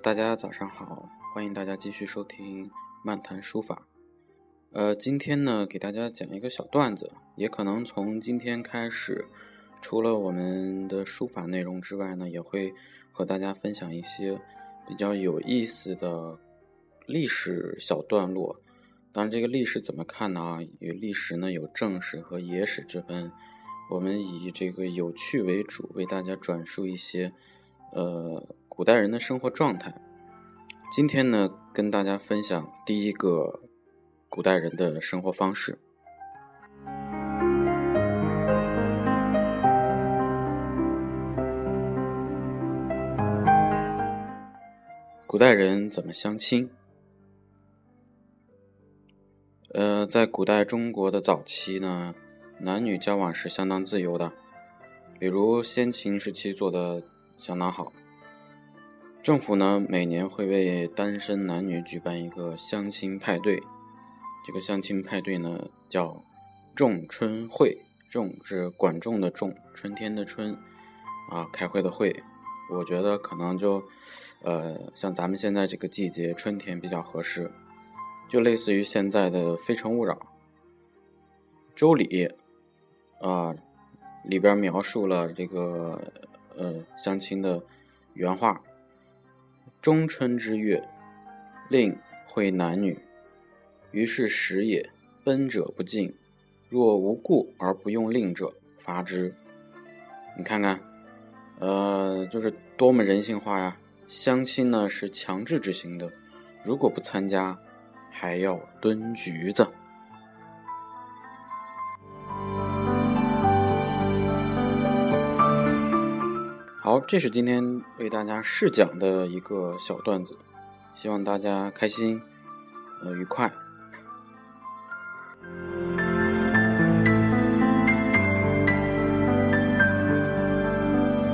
大家早上好，欢迎大家继续收听漫谈书法。呃，今天呢，给大家讲一个小段子，也可能从今天开始，除了我们的书法内容之外呢，也会和大家分享一些比较有意思的历史小段落。当然，这个历史怎么看呢？有历史呢，有正史和野史之分。我们以这个有趣为主，为大家转述一些呃古代人的生活状态。今天呢，跟大家分享第一个古代人的生活方式。古代人怎么相亲？呃，在古代中国的早期呢。男女交往是相当自由的，比如先秦时期做的相当好。政府呢每年会为单身男女举办一个相亲派对，这个相亲派对呢叫仲春会，仲是管仲的仲，春天的春，啊开会的会。我觉得可能就，呃像咱们现在这个季节春天比较合适，就类似于现在的《非诚勿扰》。周礼。啊，里边描述了这个呃相亲的原话：中春之月，令会男女，于是时也。奔者不进，若无故而不用令者，罚之。你看看，呃，就是多么人性化呀！相亲呢是强制执行的，如果不参加，还要蹲局子。这是今天为大家试讲的一个小段子希望大家开心呃愉快。